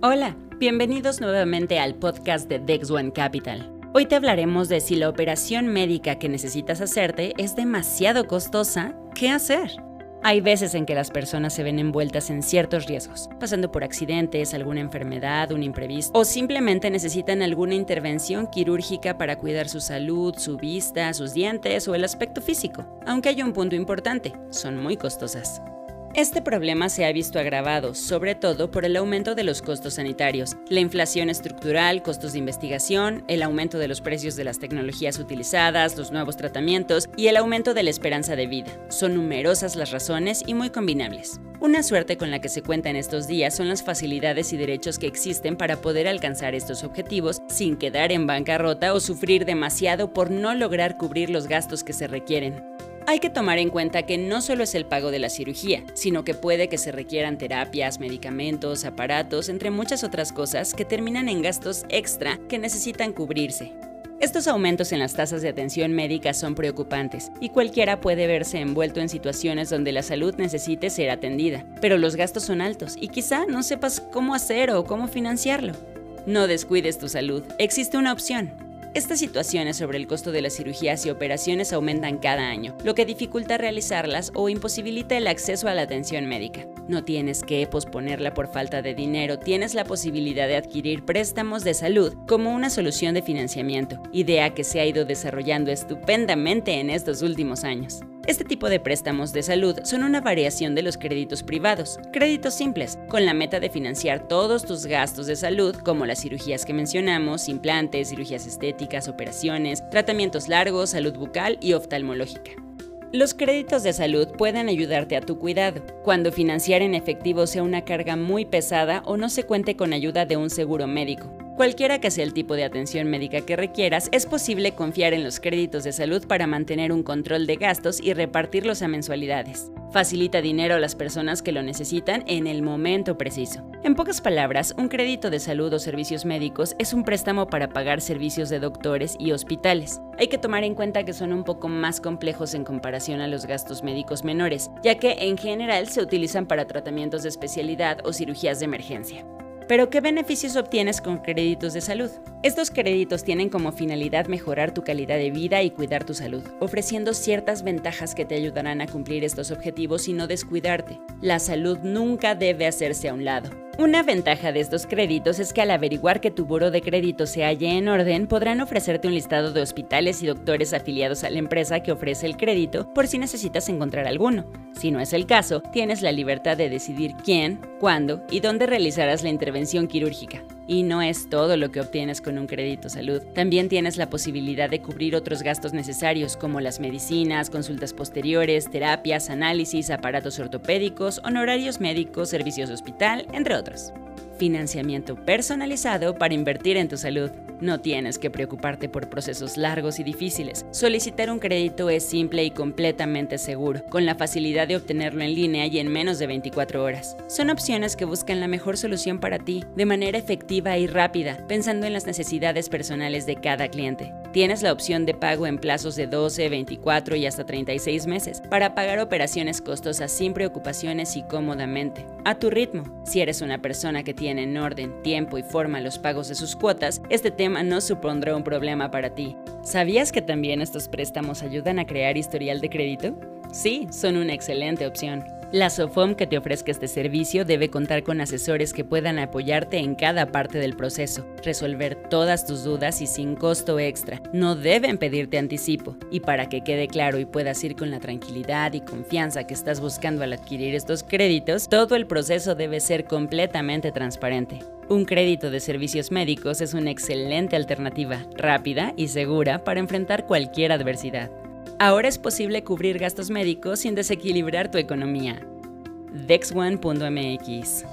Hola, bienvenidos nuevamente al podcast de Dex One Capital. Hoy te hablaremos de si la operación médica que necesitas hacerte es demasiado costosa, ¿qué hacer? Hay veces en que las personas se ven envueltas en ciertos riesgos, pasando por accidentes, alguna enfermedad, un imprevisto, o simplemente necesitan alguna intervención quirúrgica para cuidar su salud, su vista, sus dientes o el aspecto físico. Aunque hay un punto importante, son muy costosas. Este problema se ha visto agravado, sobre todo por el aumento de los costos sanitarios, la inflación estructural, costos de investigación, el aumento de los precios de las tecnologías utilizadas, los nuevos tratamientos y el aumento de la esperanza de vida. Son numerosas las razones y muy combinables. Una suerte con la que se cuenta en estos días son las facilidades y derechos que existen para poder alcanzar estos objetivos sin quedar en bancarrota o sufrir demasiado por no lograr cubrir los gastos que se requieren. Hay que tomar en cuenta que no solo es el pago de la cirugía, sino que puede que se requieran terapias, medicamentos, aparatos, entre muchas otras cosas que terminan en gastos extra que necesitan cubrirse. Estos aumentos en las tasas de atención médica son preocupantes y cualquiera puede verse envuelto en situaciones donde la salud necesite ser atendida, pero los gastos son altos y quizá no sepas cómo hacer o cómo financiarlo. No descuides tu salud, existe una opción, estas situaciones sobre el costo de las cirugías y operaciones aumentan cada año, lo que dificulta realizarlas o imposibilita el acceso a la atención médica. No tienes que posponerla por falta de dinero, tienes la posibilidad de adquirir préstamos de salud como una solución de financiamiento, idea que se ha ido desarrollando estupendamente en estos últimos años. Este tipo de préstamos de salud son una variación de los créditos privados, créditos simples, con la meta de financiar todos tus gastos de salud, como las cirugías que mencionamos, implantes, cirugías estéticas, operaciones, tratamientos largos, salud bucal y oftalmológica. Los créditos de salud pueden ayudarte a tu cuidado, cuando financiar en efectivo sea una carga muy pesada o no se cuente con ayuda de un seguro médico. Cualquiera que sea el tipo de atención médica que requieras, es posible confiar en los créditos de salud para mantener un control de gastos y repartirlos a mensualidades. Facilita dinero a las personas que lo necesitan en el momento preciso. En pocas palabras, un crédito de salud o servicios médicos es un préstamo para pagar servicios de doctores y hospitales. Hay que tomar en cuenta que son un poco más complejos en comparación a los gastos médicos menores, ya que en general se utilizan para tratamientos de especialidad o cirugías de emergencia. Pero ¿qué beneficios obtienes con créditos de salud? Estos créditos tienen como finalidad mejorar tu calidad de vida y cuidar tu salud, ofreciendo ciertas ventajas que te ayudarán a cumplir estos objetivos y no descuidarte. La salud nunca debe hacerse a un lado. Una ventaja de estos créditos es que al averiguar que tu buro de crédito se halle en orden, podrán ofrecerte un listado de hospitales y doctores afiliados a la empresa que ofrece el crédito por si necesitas encontrar alguno. Si no es el caso, tienes la libertad de decidir quién, cuándo y dónde realizarás la intervención quirúrgica. Y no es todo lo que obtienes con un crédito salud. También tienes la posibilidad de cubrir otros gastos necesarios como las medicinas, consultas posteriores, terapias, análisis, aparatos ortopédicos, honorarios médicos, servicios de hospital, entre otros. Financiamiento personalizado para invertir en tu salud. No tienes que preocuparte por procesos largos y difíciles. Solicitar un crédito es simple y completamente seguro, con la facilidad de obtenerlo en línea y en menos de 24 horas. Son opciones que buscan la mejor solución para ti, de manera efectiva y rápida, pensando en las necesidades personales de cada cliente. Tienes la opción de pago en plazos de 12, 24 y hasta 36 meses para pagar operaciones costosas sin preocupaciones y cómodamente, a tu ritmo. Si eres una persona que tiene en orden, tiempo y forma los pagos de sus cuotas, este tema no supondrá un problema para ti. ¿Sabías que también estos préstamos ayudan a crear historial de crédito? Sí, son una excelente opción. La SOFOM que te ofrezca este servicio debe contar con asesores que puedan apoyarte en cada parte del proceso, resolver todas tus dudas y sin costo extra. No deben pedirte anticipo. Y para que quede claro y puedas ir con la tranquilidad y confianza que estás buscando al adquirir estos créditos, todo el proceso debe ser completamente transparente. Un crédito de servicios médicos es una excelente alternativa, rápida y segura para enfrentar cualquier adversidad. Ahora es posible cubrir gastos médicos sin desequilibrar tu economía. Dexone.mx